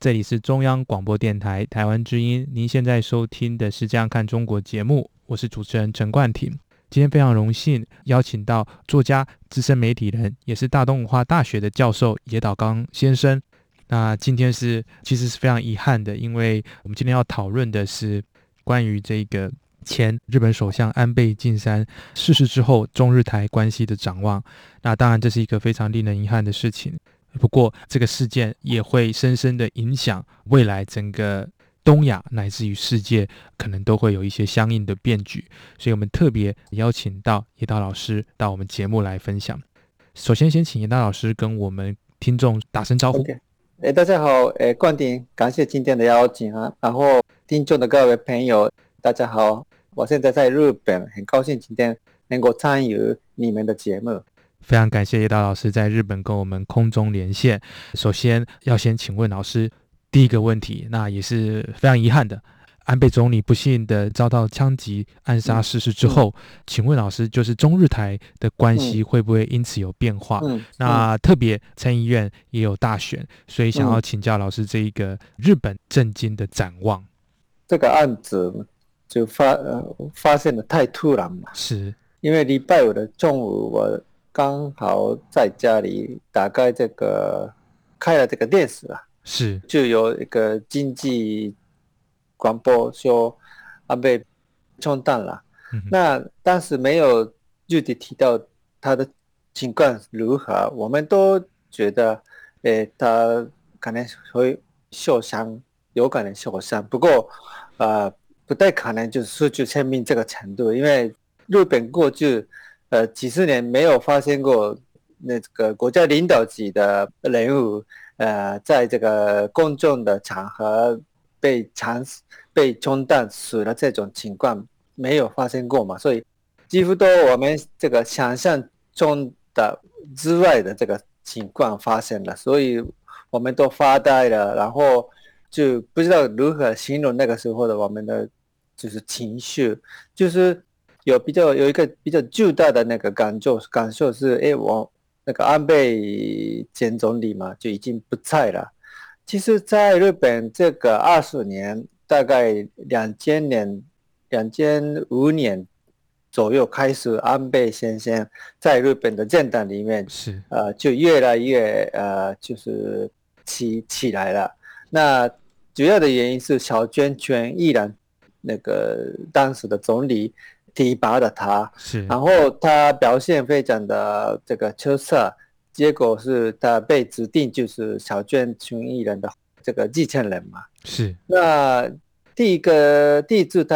这里是中央广播电台台湾之音，您现在收听的是《这样看中国》节目，我是主持人陈冠廷。今天非常荣幸邀请到作家、资深媒体人，也是大东文化大学的教授野岛刚先生。那今天是其实是非常遗憾的，因为我们今天要讨论的是关于这个前日本首相安倍晋三逝世之后中日台关系的展望。那当然这是一个非常令人遗憾的事情。不过，这个事件也会深深的影响未来整个东亚乃至于世界，可能都会有一些相应的变局。所以我们特别邀请到叶导老师到我们节目来分享。首先，先请叶导老师跟我们听众打声招呼。Okay. 诶，大家好，诶，冠廷，感谢今天的邀请啊。然后，听众的各位朋友，大家好，我现在在日本，很高兴今天能够参与你们的节目。非常感谢叶导老师在日本跟我们空中连线。首先要先请问老师第一个问题，那也是非常遗憾的，安倍总理不幸的遭到枪击暗杀逝世之后，嗯嗯、请问老师，就是中日台的关系会不会因此有变化？嗯嗯、那特别参议院也有大选，所以想要请教老师这一个日本震惊的展望。这个案子就发呃发现的太突然嘛，是因为礼拜五的中午我。刚好在家里打开这个，开了这个电视啊，是就有一个经济广播说安倍冲淡了。嗯、那当时没有具体提到他的情况如何，我们都觉得，诶，他可能会受伤，有可能受伤。不过，呃，不太可能就是失去生命这个程度，因为日本过去。呃，几十年没有发生过那个国家领导级的人物，呃，在这个公众的场合被枪死、被冲淡死了这种情况没有发生过嘛，所以几乎都我们这个想象中的之外的这个情况发生了，所以我们都发呆了，然后就不知道如何形容那个时候的我们的就是情绪，就是。有比较有一个比较巨大的那个感受，感受是，哎，我那个安倍前总理嘛，就已经不在了。其实，在日本这个二十年，大概两千年、两千五年左右开始，安倍先生在日本的政党里面是呃，就越来越呃，就是起起来了。那主要的原因是小泉纯一郎那个当时的总理。提拔了他，是，然后他表现非常的这个出色，结果是他被指定就是小娟群艺人的这个继承人嘛。是，那第一个第一次他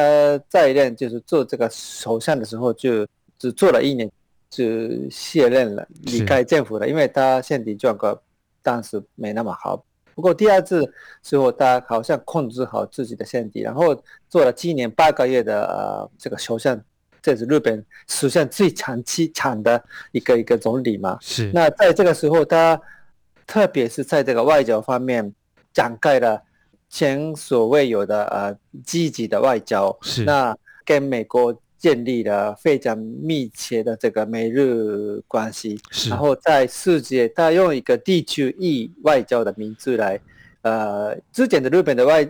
在任就是做这个首相的时候，就只做了一年就卸任了，离开政府了，因为他身体状况当时没那么好。不过第二次时候，他好像控制好自己的身体，然后做了七年八个月的呃这个首相。这是日本史上最长期长的一个一个总理嘛？是。那在这个时候，他特别是在这个外交方面展开了前所未有的呃积极的外交。是。那跟美国建立了非常密切的这个美日关系。是。然后在世界，他用一个地区意外交的名字来，呃，之前的日本的外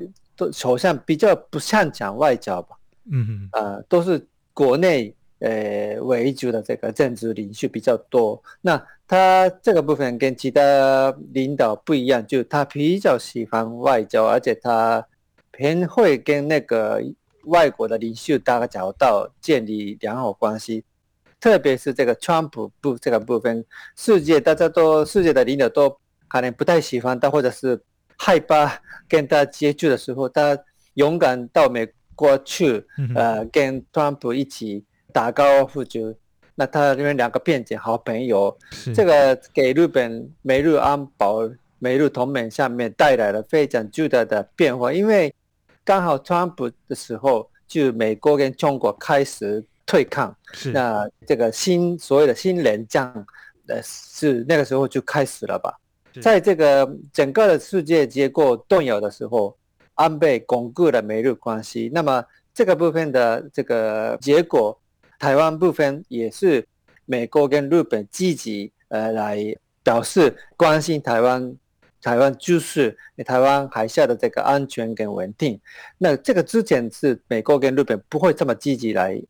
首相比较不擅长外交吧？嗯哼。呃，都是。国内呃为主的这个政治领袖比较多，那他这个部分跟其他领导不一样，就他比较喜欢外交，而且他偏会跟那个外国的领袖打交道，建立良好关系。特别是这个川普部这个部分，世界大家都世界的领导都可能不太喜欢他，或者是害怕跟他接触的时候，他勇敢到美。过去，呃，跟川普一起打高尔夫球，那他因为两个变成好朋友，这个给日本美日安保、美日同盟下面带来了非常巨大的变化。因为刚好川普的时候，就美国跟中国开始对抗，那这个新所谓的新冷战，呃，是那个时候就开始了吧？在这个整个的世界结构动摇的时候，安倍巩固了美日关系。那么这个部分的这个结果，台湾部分也是美国跟日本积极呃来表示关心台湾，台湾就是台湾海峡的这个安全跟稳定。那这个之前是美国跟日本不会这么积极来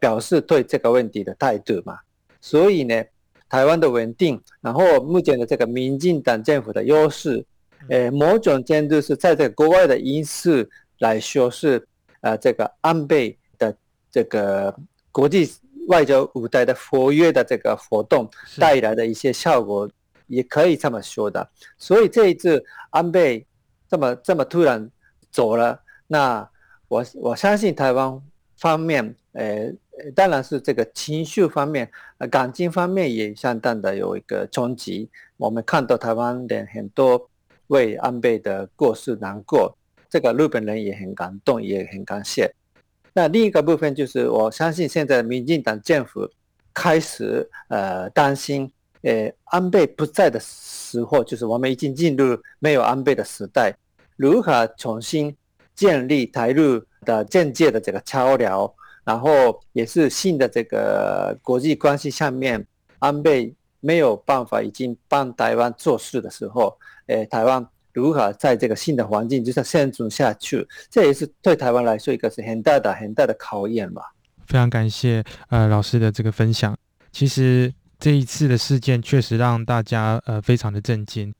表示对这个问题的态度嘛？所以呢？台湾的稳定，然后目前的这个民进党政府的优势，呃，某种程度是在这个国外的因素来说是，呃，这个安倍的这个国际外交舞台的活跃的这个活动带来的一些效果，也可以这么说的。所以这一次安倍这么这么突然走了，那我我相信台湾方面，呃。当然是这个情绪方面，呃，感情方面也相当的有一个冲击。我们看到台湾的很多为安倍的过世难过，这个日本人也很感动，也很感谢。那另一个部分就是，我相信现在民进党政府开始呃担心，呃，安倍不在的时候，就是我们已经进入没有安倍的时代，如何重新建立台日的政界的这个桥梁？然后也是新的这个国际关系下面，安倍没有办法已经帮台湾做事的时候，诶，台湾如何在这个新的环境之下生存下去？这也是对台湾来说一个是很大的很大的考验吧。非常感谢呃老师的这个分享。其实这一次的事件确实让大家呃非常的震惊。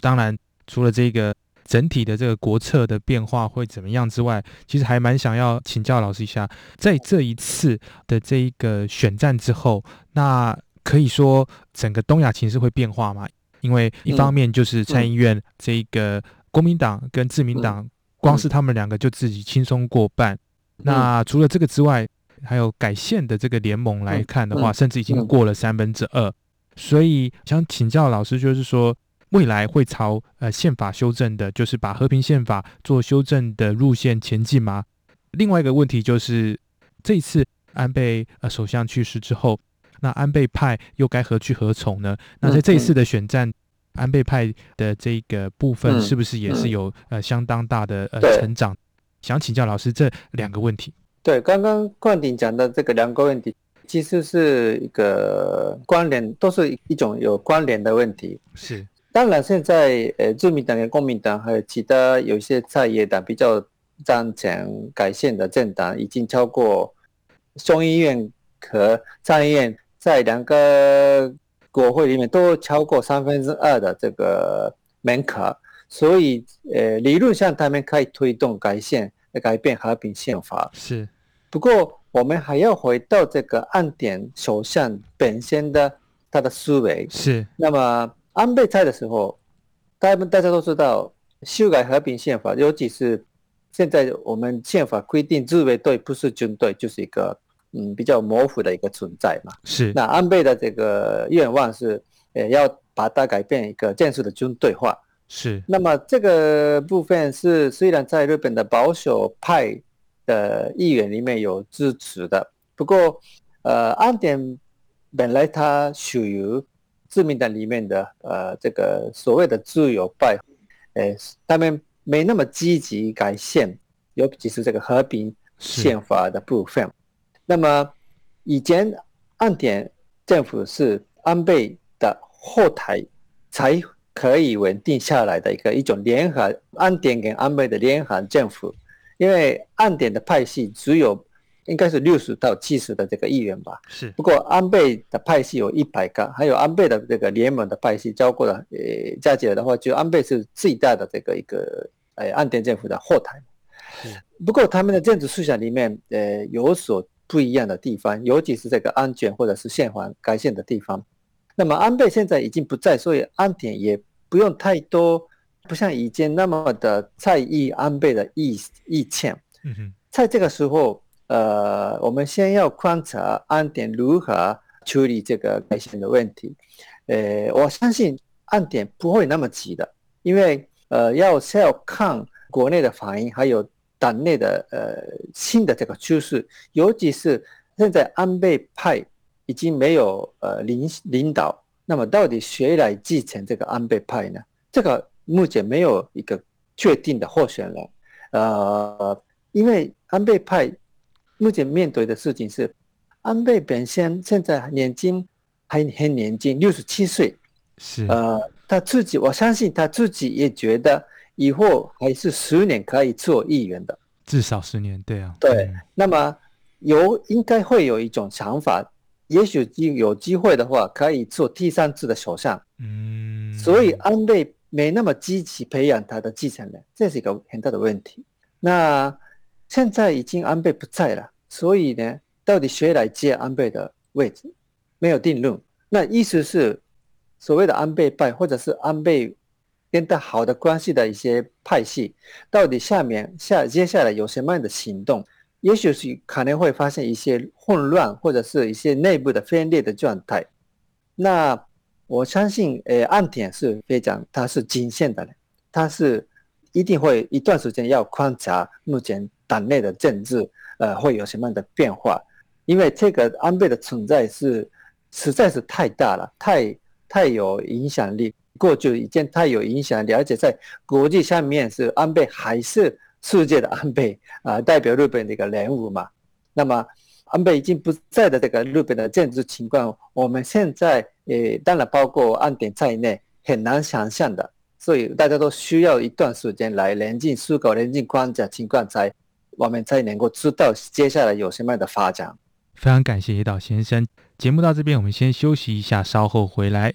当然，除了这个。整体的这个国策的变化会怎么样之外，其实还蛮想要请教老师一下，在这一次的这一个选战之后，那可以说整个东亚情势会变化吗？因为一方面就是参议院这个国民党跟自民党，光是他们两个就自己轻松过半。那除了这个之外，还有改宪的这个联盟来看的话，甚至已经过了三分之二。所以想请教老师，就是说。未来会朝呃宪法修正的，就是把和平宪法做修正的路线前进吗？另外一个问题就是，这一次安倍呃首相去世之后，那安倍派又该何去何从呢？那在这一次的选战，安倍派的这个部分是不是也是有呃相当大的呃成长？想请教老师这两个问题。对，刚刚冠廷讲的这个两个问题，其实是一个关联，都是一种有关联的问题。是。当然，现在呃，自民党跟公民党还有其他有一些在野党比较赞成改宪的政党，已经超过众议院和参议院在两个国会里面都超过三分之二的这个门槛，所以呃，理论上他们可以推动改宪，改变和平宪法。是，不过我们还要回到这个岸田首相本身的他的思维。是，那么。安倍在的时候，大家大家都知道，修改和平宪法，尤其是现在我们宪法规定自卫队不是军队，就是一个嗯比较模糊的一个存在嘛。是。那安倍的这个愿望是，呃，要把它改变一个战术的军队化。是。那么这个部分是虽然在日本的保守派的议员里面有支持的，不过呃，安田本来他属于。自民党里面的呃，这个所谓的自由派，呃，他们没那么积极改宪，尤其是这个和平宪法的部分。那么以前岸田政府是安倍的后台才可以稳定下来的一个一种联合岸田跟安倍的联合政府，因为岸田的派系只有。应该是六十到七十的这个议员吧。是。不过安倍的派系有一百个，还有安倍的这个联盟的派系，交过了呃加起来的话，就安倍是最大的这个一个呃岸田政府的后台。不过他们的政治思想里面呃有所不一样的地方，尤其是这个安全或者是线环改线的地方。那么安倍现在已经不在，所以安田也不用太多，不像以前那么的在意安倍的意意见。嗯哼。在这个时候。呃，我们先要观察安田如何处理这个改线的问题。呃，我相信安田不会那么急的，因为呃，要先要看国内的反应，还有党内的呃新的这个趋势，尤其是现在安倍派已经没有呃领领导，那么到底谁来继承这个安倍派呢？这个目前没有一个确定的候选人，呃，因为安倍派目前面对的事情是，安倍本身现在年轻还很年轻，六十七岁，是呃，他自己我相信他自己也觉得以后还是十年可以做议员的，至少十年，对啊，对，嗯、那么有应该会有一种想法，也许有机会的话可以做第三次的首相，嗯，所以安倍。没那么积极培养他的继承人，这是一个很大的问题。那现在已经安倍不在了，所以呢，到底谁来接安倍的位置，没有定论。那意思是，所谓的安倍派，或者是安倍跟他好的关系的一些派系，到底下面下接下来有什么样的行动？也许是可能会发生一些混乱，或者是一些内部的分裂的状态。那。我相信，呃，岸田是非常，他是谨慎的，他是一定会一段时间要观察目前党内的政治，呃，会有什么样的变化，因为这个安倍的存在是实在是太大了，太太有影响力，过去已经太有影响力，而且在国际上面是安倍还是世界的安倍啊，代表日本的一个人物嘛，那么。安倍已经不在的这个日本的政治情况，我们现在呃，当然包括岸田在内，很难想象的，所以大家都需要一段时间来冷静思考、冷静观察情况，才我们才能够知道接下来有什么样的发展。非常感谢野岛先生，节目到这边，我们先休息一下，稍后回来。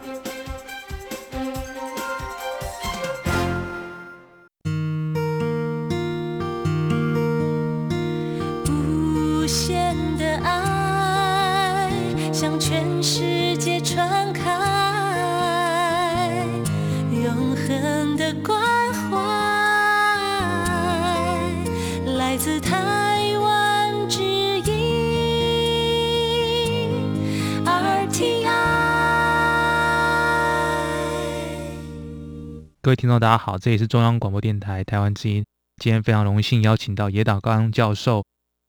各位听众，大家好，这里是中央广播电台台湾之音。今天非常荣幸邀请到野岛刚教授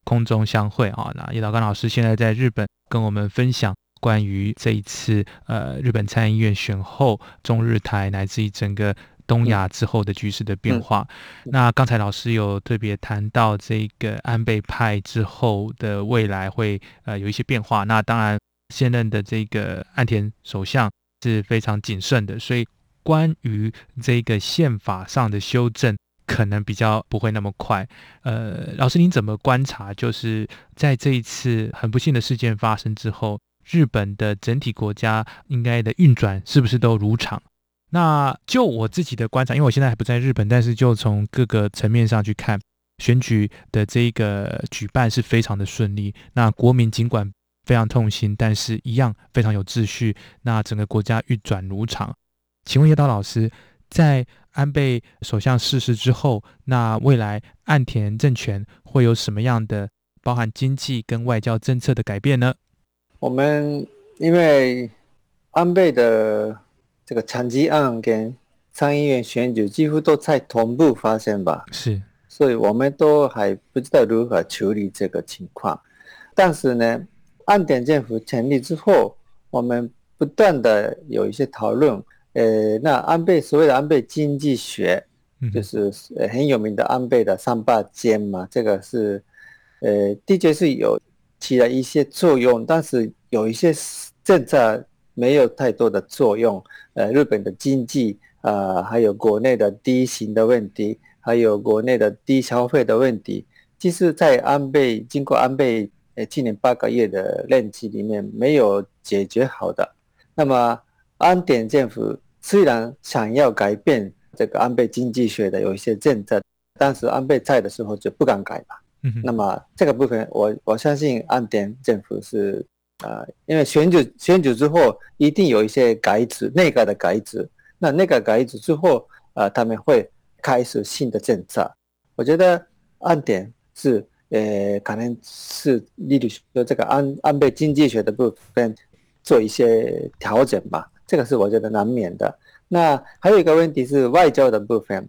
空中相会啊。那野岛刚老师现在在日本跟我们分享关于这一次呃日本参议院选后中日台乃至于整个东亚之后的局势的变化。嗯嗯、那刚才老师有特别谈到这个安倍派之后的未来会呃有一些变化。那当然现任的这个岸田首相是非常谨慎的，所以。关于这个宪法上的修正，可能比较不会那么快。呃，老师您怎么观察？就是在这一次很不幸的事件发生之后，日本的整体国家应该的运转是不是都如常？那就我自己的观察，因为我现在还不在日本，但是就从各个层面上去看，选举的这个举办是非常的顺利。那国民尽管非常痛心，但是一样非常有秩序。那整个国家运转如常。请问叶刀老师，在安倍首相逝世之后，那未来岸田政权会有什么样的包含经济跟外交政策的改变呢？我们因为安倍的这个枪击案跟参议院选举几乎都在同步发生吧？是，所以我们都还不知道如何处理这个情况。但是呢，岸田政府成立之后，我们不断的有一些讨论。呃，那安倍所谓的安倍经济学，就是很有名的安倍的三八间嘛，这个是呃的确是有起了一些作用，但是有一些政策没有太多的作用。呃，日本的经济啊、呃，还有国内的低薪的问题，还有国内的低消费的问题，其实，在安倍经过安倍呃今年八个月的任期里面没有解决好的。那么安典政府。虽然想要改变这个安倍经济学的有一些政策，但是安倍在的时候就不敢改吧。嗯，那么这个部分我，我我相信安典政府是呃，因为选举选举之后一定有一些改制，内阁的改制。那内阁改制之后，呃，他们会开始新的政策。我觉得安典是呃，可能是例如说这个安安倍经济学的部分做一些调整吧。这个是我觉得难免的。那还有一个问题是外交的部分，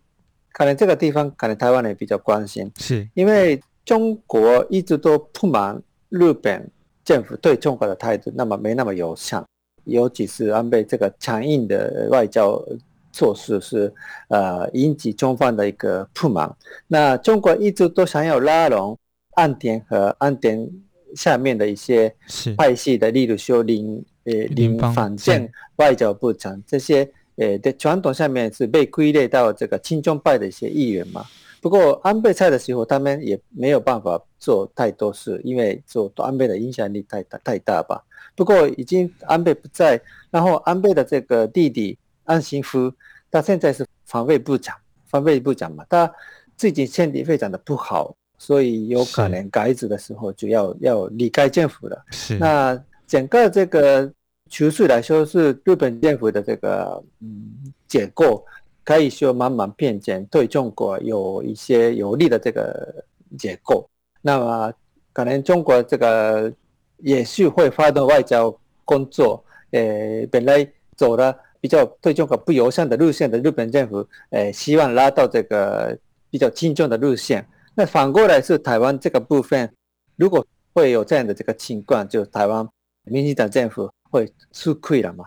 可能这个地方可能台湾人比较关心，是因为中国一直都不满日本政府对中国的态度那么没那么友善，尤其是安倍这个强硬的外交措施是呃引起中方的一个不满。那中国一直都想要拉拢岸田和岸田下面的一些派系的，例如说林。呃，林芳正外交部长这些，呃，的传统上面是被归类到这个亲中派的一些议员嘛。不过安倍在的时候，他们也没有办法做太多事，因为做安倍的影响力太大太大吧。不过已经安倍不在，然后安倍的这个弟弟岸信夫，他现在是防卫部长，防卫部长嘛，他最近身体非常的不好，所以有可能改制的时候就要要离开政府了。是那。整个这个趋势来说，是日本政府的这个嗯结构，可以说慢慢变迁，对中国有一些有利的这个结构。那么可能中国这个也是会发动外交工作。呃，本来走了比较对中国不友善的路线的日本政府，呃，希望拉到这个比较亲中的路线。那反过来是台湾这个部分，如果会有这样的这个情况，就台湾。民进党政府会吃亏了嘛？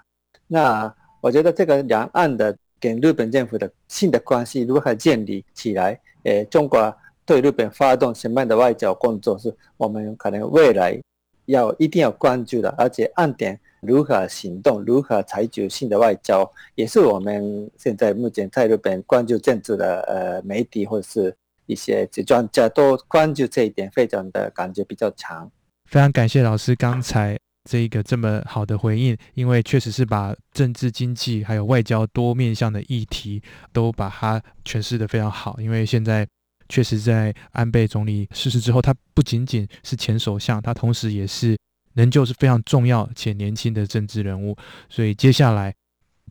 那我觉得这个两岸的跟日本政府的新的关系如何建立起来？诶，中国对日本发动什么样的外交工作，是我们可能未来要一定要关注的。而且暗点如何行动，如何采取新的外交，也是我们现在目前在日本关注政治的呃媒体或者是一些专家都关注这一点，非常的感觉比较强。非常感谢老师刚才。这一个这么好的回应，因为确实是把政治、经济还有外交多面向的议题都把它诠释得非常好。因为现在确实在安倍总理逝世之后，他不仅仅是前首相，他同时也是仍旧是非常重要且年轻的政治人物。所以接下来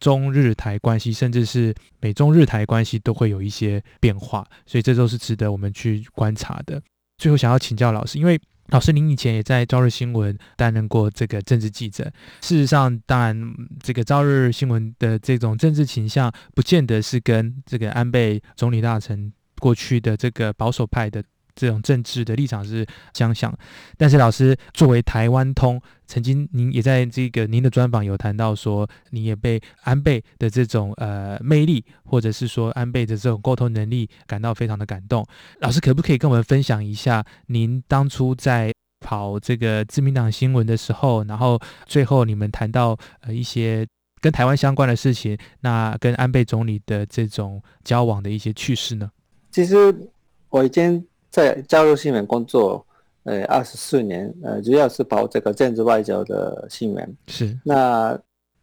中日台关系，甚至是美中日台关系都会有一些变化，所以这都是值得我们去观察的。最后想要请教老师，因为。老师，您以前也在朝日新闻担任过这个政治记者。事实上，当然，这个朝日新闻的这种政治倾向，不见得是跟这个安倍总理大臣过去的这个保守派的。这种政治的立场是相像，但是老师作为台湾通，曾经您也在这个您的专访有谈到说，你也被安倍的这种呃魅力，或者是说安倍的这种沟通能力感到非常的感动。老师可不可以跟我们分享一下，您当初在跑这个自民党新闻的时候，然后最后你们谈到呃一些跟台湾相关的事情，那跟安倍总理的这种交往的一些趣事呢？其实我已经。在加入新闻工作，呃，二十四年，呃，主要是跑这个政治外交的新闻。是。那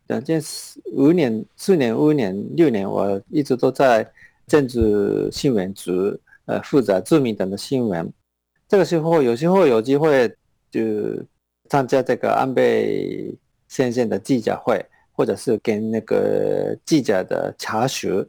两件事，五年、四年、五年、六年，我一直都在政治新闻组，呃，负责自民党的新闻。这个时候，有时候有机会就参加这个安倍先生的记者会，或者是跟那个记者的查询。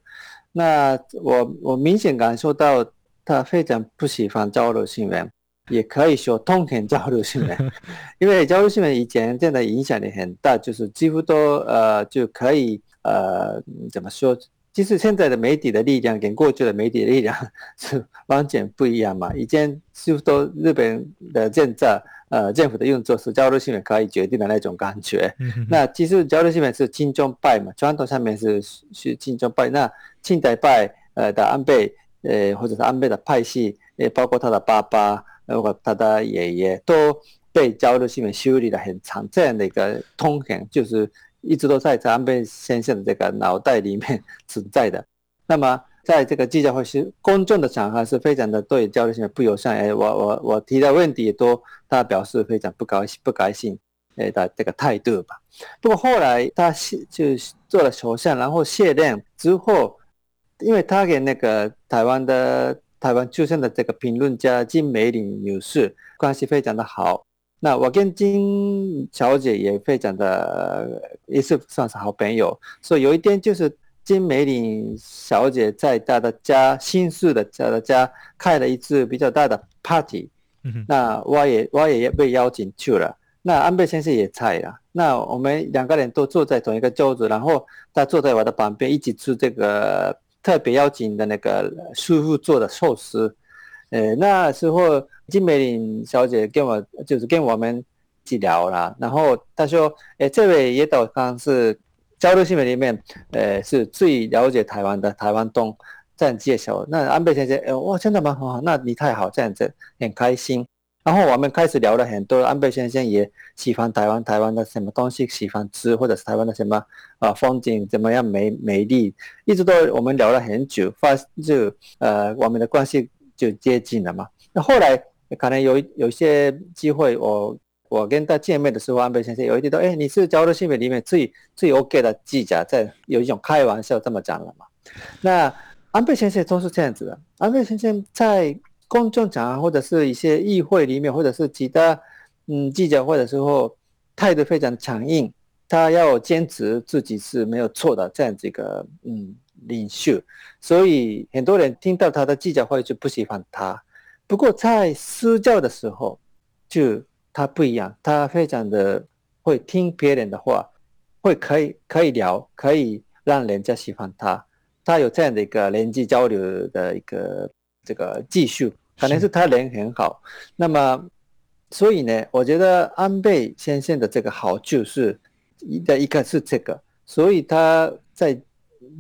那我我明显感受到。他非常不喜欢交流新闻，也可以说痛恨交流新闻，因为交流新闻以前真的影响力很大，就是几乎都呃就可以呃怎么说？其实现在的媒体的力量跟过去的媒体的力量是完全不一样嘛。以前几乎都日本的政策呃政府的运作是交流新闻可以决定的那种感觉。那其实交流新闻是亲中派嘛，传统上面是是亲中派。那亲台派呃的安倍呃或者是安倍的派系，也包括他的爸爸。包括他的爷爷都被交流新闻修理了很长，这样的一个通行就是一直都在安倍先生这个脑袋里面 存在的。那么在这个记者会是公众的场合是非常的对交流新闻不友善，哎，我我我提的问题也都他表示非常不高兴不高兴，哎的这个态度吧。不过后来他卸就做了首相，然后卸任之后，因为他跟那个台湾的。台湾出生的这个评论家金美玲女士关系非常的好，那我跟金小姐也非常的也是算是好朋友，所以有一天就是金美玲小姐在她的家新宿的她的家开了一次比较大的 party，那我也我也被邀请去了，那安倍先生也在了，那我们两个人都坐在同一个桌子，然后他坐在我的旁边一起吃这个。特别邀请的那个师傅做的寿司，呃，那时候金美玲小姐跟我就是跟我们一起聊了，然后她说，哎，这位野岛刚是交流新闻里面，呃，是最了解台湾的台湾东这样介绍。那安倍先生，呃，哇，真的吗？好，那你太好，这样子很开心。然后我们开始聊了很多，安倍先生也喜欢台湾，台湾的什么东西喜欢吃，或者是台湾的什么啊风景怎么样美美丽，一直都我们聊了很久，发就呃我们的关系就接近了嘛。那后来可能有有一些机会，我我跟他见面的时候，安倍先生有一点说，哎，你是交流新闻里面最最 OK 的记者，在有一种开玩笑这么讲了嘛。那安倍先生都是这样子的，安倍先生在。公众场合或者是一些议会里面，或者是其他嗯记者会的时候，态度非常强硬，他要坚持自己是没有错的这样子一个嗯领袖，所以很多人听到他的记者会就不喜欢他。不过在私教的时候，就他不一样，他非常的会听别人的话，会可以可以聊，可以让人家喜欢他，他有这样的一个人际交流的一个。这个技术可能是他人很好，那么所以呢，我觉得安倍先生的这个好处是一的一个是这个，所以他在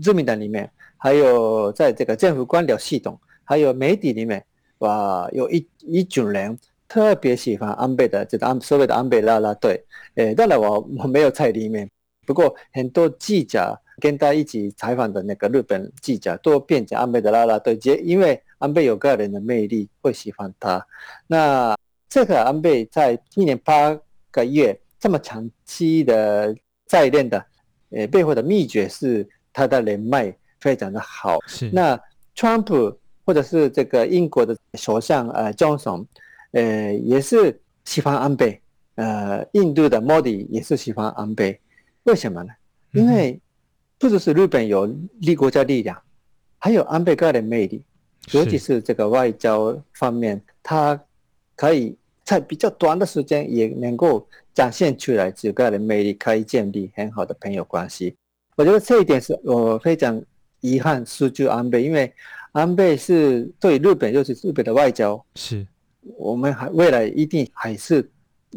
自民党里面，还有在这个政府官僚系统，还有媒体里面，哇，有一一群人特别喜欢安倍的这个安所谓的安倍拉拉队。诶，当然我我没有在里面，不过很多记者跟他一起采访的那个日本记者都变成安倍的拉拉队，因为。安倍有个人的魅力，会喜欢他。那这个安倍在一年八个月这么长期的在任的，呃，背后的秘诀是他的人脉非常的好。是。那川普或者是这个英国的首相呃，Johnson，呃，也是喜欢安倍。呃，印度的莫迪也是喜欢安倍。为什么呢？因为不只是日本有立国家力量，还有安倍个人魅力。尤其是这个外交方面，他可以在比较短的时间也能够展现出来自个人魅力，可以建立很好的朋友关系。我觉得这一点是我非常遗憾失去安倍，因为安倍是对日本，尤其是日本的外交，是我们还未来一定还是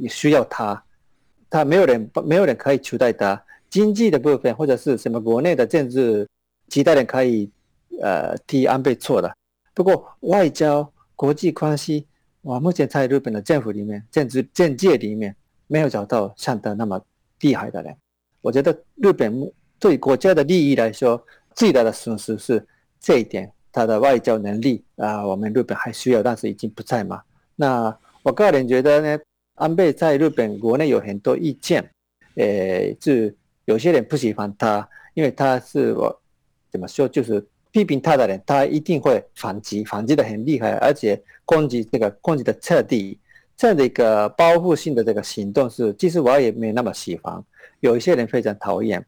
需要他，他没有人没有人可以取代他。经济的部分或者是什么国内的政治，其他人可以呃替安倍做的。不过外交、国际关系，我目前在日本的政府里面、政治政界里面，没有找到像他那么厉害的人。我觉得日本对国家的利益来说，最大的损失是这一点，他的外交能力啊，我们日本还需要，但是已经不在嘛。那我个人觉得呢，安倍在日本国内有很多意见，诶，是有些人不喜欢他，因为他是我怎么说，就是。批评他的人，他一定会反击，反击的很厉害，而且攻击这个攻击的彻底，这样的一个报复性的这个行动是，其实我也没那么喜欢。有一些人非常讨厌。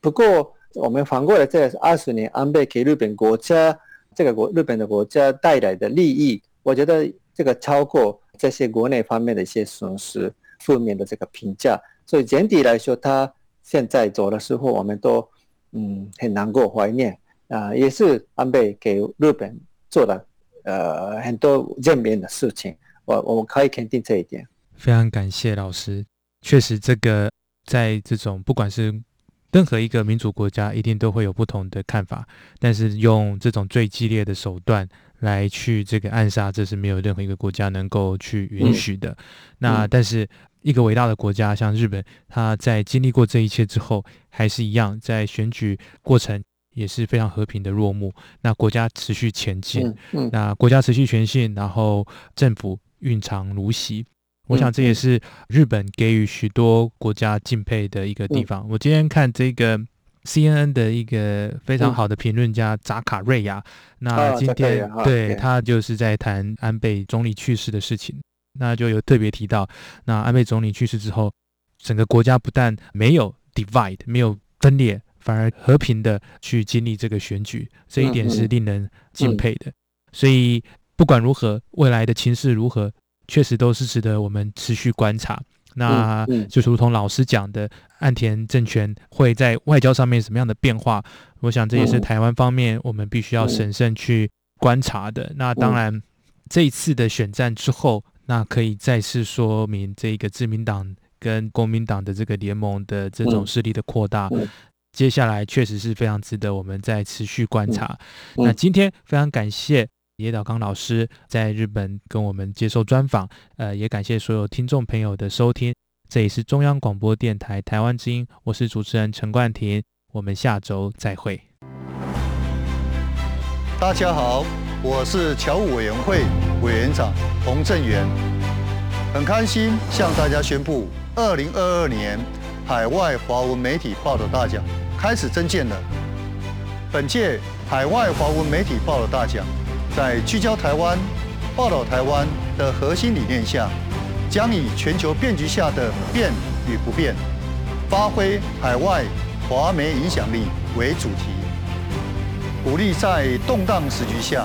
不过我们反过来，这二十年安倍给日本国家这个国日本的国家带来的利益，我觉得这个超过这些国内方面的一些损失、负面的这个评价。所以整体来说，他现在走的时候，我们都嗯很难过、怀念啊、呃，也是安倍给日本做了呃很多正面的事情，我我们可以肯定这一点。非常感谢老师，确实这个在这种不管是任何一个民主国家，一定都会有不同的看法，但是用这种最激烈的手段来去这个暗杀，这是没有任何一个国家能够去允许的。嗯、那但是。一个伟大的国家，像日本，他在经历过这一切之后，还是一样在选举过程也是非常和平的落幕。那国家持续前进，嗯嗯、那国家持续前进，然后政府蕴藏如昔。我想这也是日本给予许多国家敬佩的一个地方。嗯、我今天看这个 CNN 的一个非常好的评论家扎卡瑞亚，那今天、啊、对他就是在谈安倍总理去世的事情。那就有特别提到，那安倍总理去世之后，整个国家不但没有 divide 没有分裂，反而和平的去经历这个选举，这一点是令人敬佩的。所以不管如何，未来的情势如何，确实都是值得我们持续观察。那就如同老师讲的，岸田政权会在外交上面什么样的变化？我想这也是台湾方面我们必须要审慎去观察的。那当然，这一次的选战之后。那可以再次说明这个自民党跟国民党的这个联盟的这种势力的扩大，接下来确实是非常值得我们再持续观察。那今天非常感谢野岛刚老师在日本跟我们接受专访，呃，也感谢所有听众朋友的收听。这里是中央广播电台台湾之音，我是主持人陈冠廷，我们下周再会。大家好。我是侨务委员会委员长洪正元，很开心向大家宣布，二零二二年海外华文媒体报道大奖开始征件了。本届海外华文媒体报道大奖，在聚焦台湾、报道台湾的核心理念下，将以全球变局下的变与不变，发挥海外华媒影响力为主题，鼓励在动荡时局下。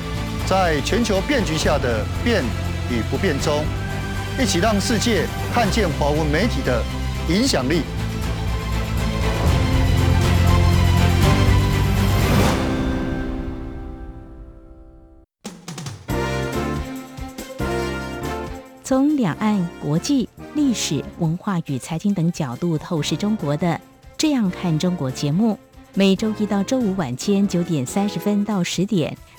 在全球变局下的变与不变中，一起让世界看见华文媒体的影响力。从两岸、国际、历史、文化与财经等角度透视中国的《这样看中国》节目，每周一到周五晚间九点三十分到十点。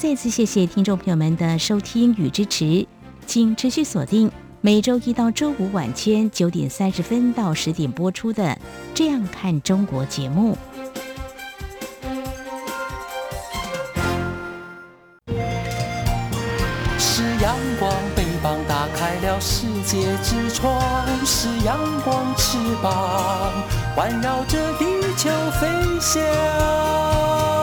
再次谢谢听众朋友们的收听与支持，请持续锁定每周一到周五晚间九点三十分到十点播出的《这样看中国》节目。是阳光，翅膀打开了世界之窗；是阳光，翅膀环绕着地球飞翔。